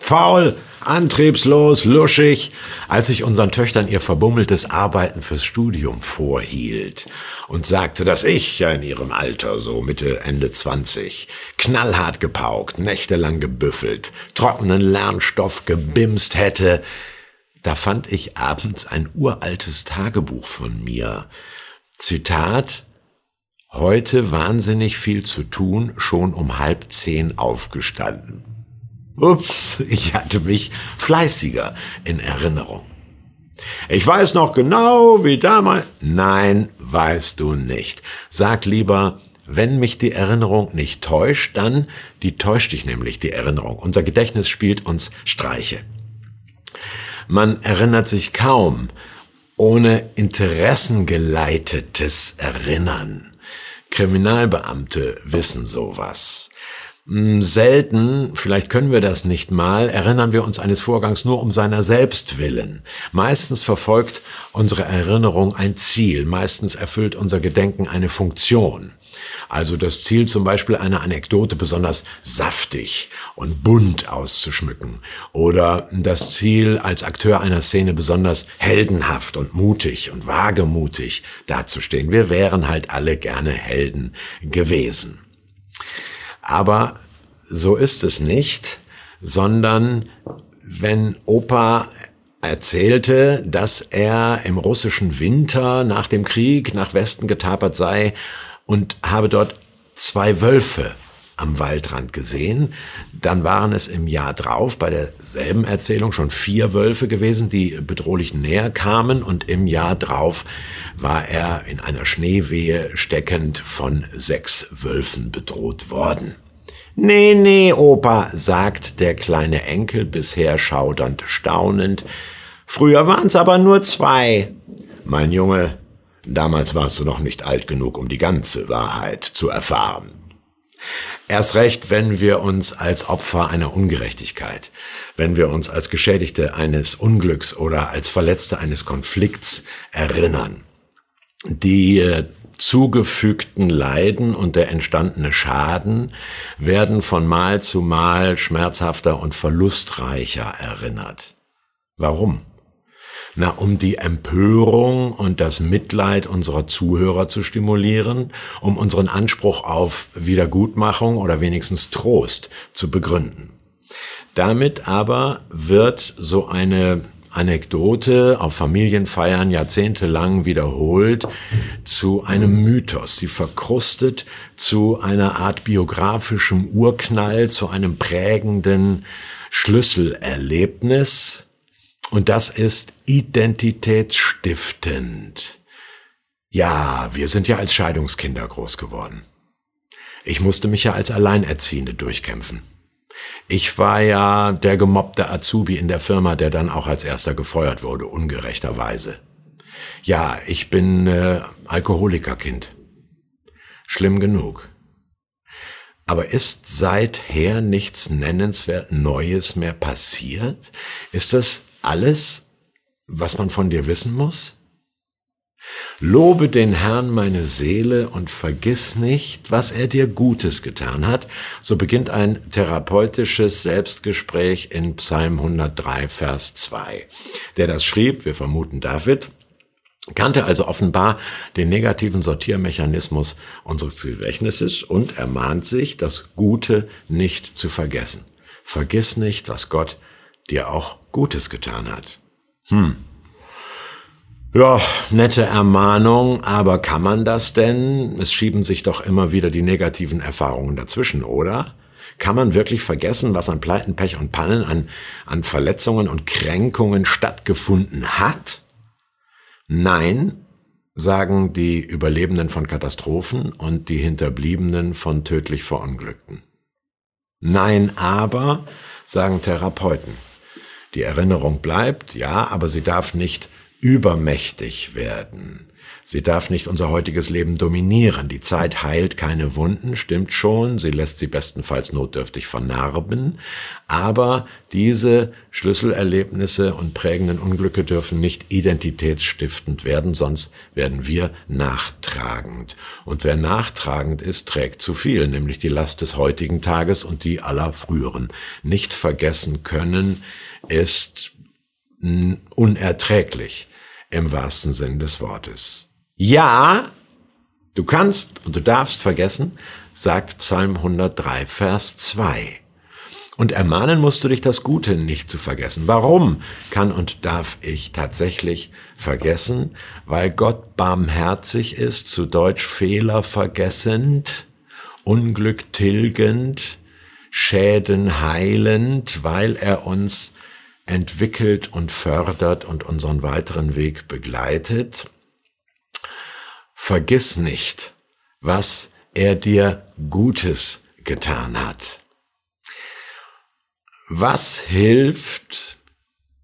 Faul, antriebslos, luschig, als ich unseren Töchtern ihr verbummeltes Arbeiten fürs Studium vorhielt und sagte, dass ich ja in ihrem Alter, so Mitte, Ende 20, knallhart gepaukt, nächtelang gebüffelt, trockenen Lernstoff gebimst hätte, da fand ich abends ein uraltes Tagebuch von mir. Zitat, heute wahnsinnig viel zu tun, schon um halb zehn aufgestanden. Ups, ich hatte mich fleißiger in Erinnerung. Ich weiß noch genau, wie damals. Nein, weißt du nicht. Sag lieber, wenn mich die Erinnerung nicht täuscht, dann, die täuscht dich nämlich, die Erinnerung. Unser Gedächtnis spielt uns Streiche. Man erinnert sich kaum ohne interessengeleitetes Erinnern. Kriminalbeamte wissen sowas. Hm, selten, vielleicht können wir das nicht mal, erinnern wir uns eines Vorgangs nur um seiner selbst willen. Meistens verfolgt unsere Erinnerung ein Ziel, meistens erfüllt unser Gedenken eine Funktion. Also das Ziel zum Beispiel eine Anekdote besonders saftig und bunt auszuschmücken oder das Ziel als Akteur einer Szene besonders heldenhaft und mutig und wagemutig dazustehen. Wir wären halt alle gerne Helden gewesen. Aber so ist es nicht, sondern wenn Opa erzählte, dass er im russischen Winter nach dem Krieg nach Westen getapert sei und habe dort zwei Wölfe am Waldrand gesehen. Dann waren es im Jahr drauf bei derselben Erzählung schon vier Wölfe gewesen, die bedrohlich näher kamen und im Jahr drauf war er in einer Schneewehe steckend von sechs Wölfen bedroht worden. Nee, nee, Opa, sagt der kleine Enkel bisher schaudernd staunend. Früher waren's aber nur zwei. Mein Junge, damals warst du noch nicht alt genug, um die ganze Wahrheit zu erfahren. Erst recht, wenn wir uns als Opfer einer Ungerechtigkeit, wenn wir uns als Geschädigte eines Unglücks oder als Verletzte eines Konflikts erinnern. Die äh, zugefügten Leiden und der entstandene Schaden werden von Mal zu Mal schmerzhafter und verlustreicher erinnert. Warum? Na, um die Empörung und das Mitleid unserer Zuhörer zu stimulieren, um unseren Anspruch auf Wiedergutmachung oder wenigstens Trost zu begründen. Damit aber wird so eine Anekdote auf Familienfeiern jahrzehntelang wiederholt zu einem Mythos. Sie verkrustet zu einer Art biografischem Urknall, zu einem prägenden Schlüsselerlebnis. Und das ist identitätsstiftend. Ja, wir sind ja als Scheidungskinder groß geworden. Ich musste mich ja als Alleinerziehende durchkämpfen. Ich war ja der gemobbte Azubi in der Firma, der dann auch als erster gefeuert wurde, ungerechterweise. Ja, ich bin äh, Alkoholikerkind. Schlimm genug. Aber ist seither nichts nennenswert Neues mehr passiert? Ist das alles, was man von dir wissen muss? Lobe den Herrn meine Seele und vergiss nicht, was er dir Gutes getan hat. So beginnt ein therapeutisches Selbstgespräch in Psalm 103, Vers 2. Der das schrieb, wir vermuten David, kannte also offenbar den negativen Sortiermechanismus unseres Gedächtnisses und ermahnt sich, das Gute nicht zu vergessen. Vergiss nicht, was Gott dir auch Gutes getan hat. Hm. Ja, nette Ermahnung, aber kann man das denn? Es schieben sich doch immer wieder die negativen Erfahrungen dazwischen, oder? Kann man wirklich vergessen, was an Pleiten, Pech und Pannen, an, an Verletzungen und Kränkungen stattgefunden hat? Nein, sagen die Überlebenden von Katastrophen und die Hinterbliebenen von tödlich Verunglückten. Nein, aber, sagen Therapeuten. Die Erinnerung bleibt, ja, aber sie darf nicht übermächtig werden. Sie darf nicht unser heutiges Leben dominieren. Die Zeit heilt keine Wunden, stimmt schon. Sie lässt sie bestenfalls notdürftig vernarben. Aber diese Schlüsselerlebnisse und prägenden Unglücke dürfen nicht identitätsstiftend werden, sonst werden wir nachtragend. Und wer nachtragend ist, trägt zu viel, nämlich die Last des heutigen Tages und die aller früheren. Nicht vergessen können ist unerträglich im wahrsten Sinn des Wortes. Ja, du kannst und du darfst vergessen, sagt Psalm 103, Vers 2. Und ermahnen musst du dich, das Gute nicht zu vergessen. Warum kann und darf ich tatsächlich vergessen? Weil Gott barmherzig ist, zu Deutsch Fehler vergessend, Unglück tilgend, Schäden heilend, weil er uns entwickelt und fördert und unseren weiteren Weg begleitet. Vergiss nicht, was er dir Gutes getan hat. Was hilft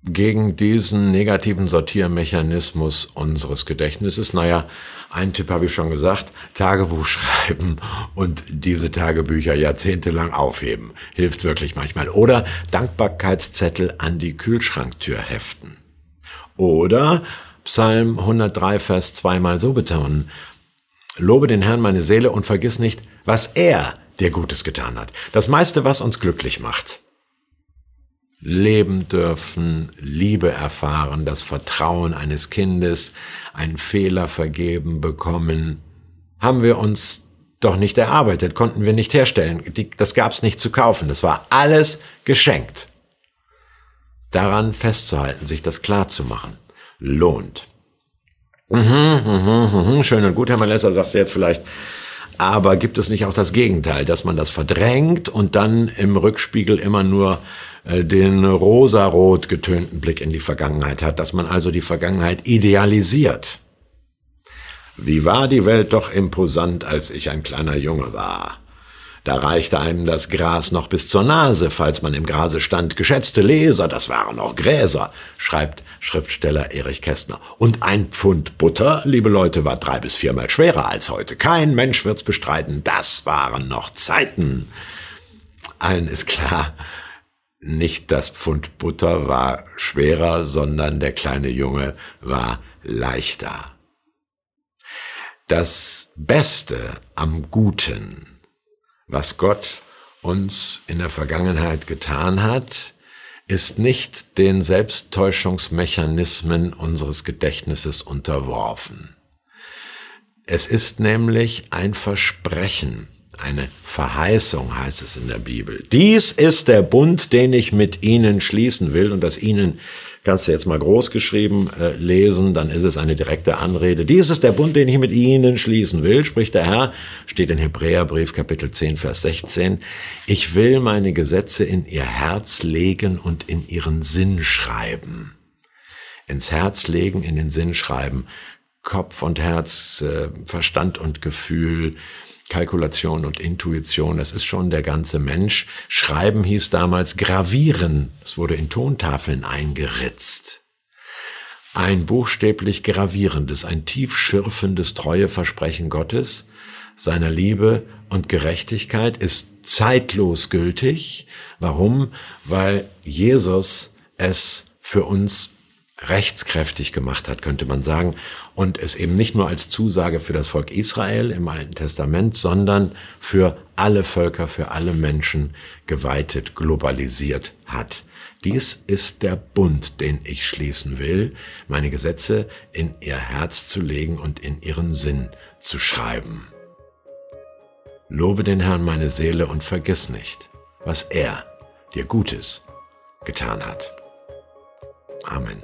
gegen diesen negativen Sortiermechanismus unseres Gedächtnisses? Naja, einen Tipp habe ich schon gesagt, Tagebuch schreiben und diese Tagebücher jahrzehntelang aufheben. Hilft wirklich manchmal. Oder Dankbarkeitszettel an die Kühlschranktür heften. Oder Psalm 103, Vers 2 mal so betonen. Lobe den Herrn meine Seele und vergiss nicht, was er dir Gutes getan hat. Das meiste, was uns glücklich macht. Leben dürfen, Liebe erfahren, das Vertrauen eines Kindes, einen Fehler vergeben bekommen, haben wir uns doch nicht erarbeitet, konnten wir nicht herstellen. Das gab's nicht zu kaufen. Das war alles geschenkt. Daran festzuhalten, sich das klar zu machen lohnt. Mhm, mhm, mhm, schön und gut, Herr Malessa, sagst du jetzt vielleicht. Aber gibt es nicht auch das Gegenteil, dass man das verdrängt und dann im Rückspiegel immer nur den rosarot getönten Blick in die Vergangenheit hat, dass man also die Vergangenheit idealisiert? Wie war die Welt doch imposant, als ich ein kleiner Junge war. Da reichte einem das Gras noch bis zur Nase, falls man im Grase stand. Geschätzte Leser, das waren noch Gräser, schreibt Schriftsteller Erich Kästner. Und ein Pfund Butter, liebe Leute, war drei bis viermal schwerer als heute. Kein Mensch wird's bestreiten, das waren noch Zeiten. Allen ist klar, nicht das Pfund Butter war schwerer, sondern der kleine Junge war leichter. Das Beste am Guten was Gott uns in der Vergangenheit getan hat, ist nicht den Selbsttäuschungsmechanismen unseres Gedächtnisses unterworfen. Es ist nämlich ein Versprechen, eine Verheißung heißt es in der Bibel. Dies ist der Bund, den ich mit ihnen schließen will und das ihnen kannst du jetzt mal groß geschrieben äh, lesen, dann ist es eine direkte Anrede. Dies ist der Bund, den ich mit ihnen schließen will, spricht der Herr, steht in Hebräerbrief Kapitel 10, Vers 16. Ich will meine Gesetze in ihr Herz legen und in ihren Sinn schreiben. Ins Herz legen, in den Sinn schreiben. Kopf und Herz, äh, Verstand und Gefühl, Kalkulation und Intuition, das ist schon der ganze Mensch. Schreiben hieß damals gravieren. Es wurde in Tontafeln eingeritzt. Ein buchstäblich gravierendes, ein tief schürfendes Treueversprechen Gottes, seiner Liebe und Gerechtigkeit ist zeitlos gültig. Warum? Weil Jesus es für uns rechtskräftig gemacht hat, könnte man sagen, und es eben nicht nur als Zusage für das Volk Israel im Alten Testament, sondern für alle Völker, für alle Menschen geweitet, globalisiert hat. Dies ist der Bund, den ich schließen will, meine Gesetze in ihr Herz zu legen und in ihren Sinn zu schreiben. Lobe den Herrn meine Seele und vergiss nicht, was er dir Gutes getan hat. Amen.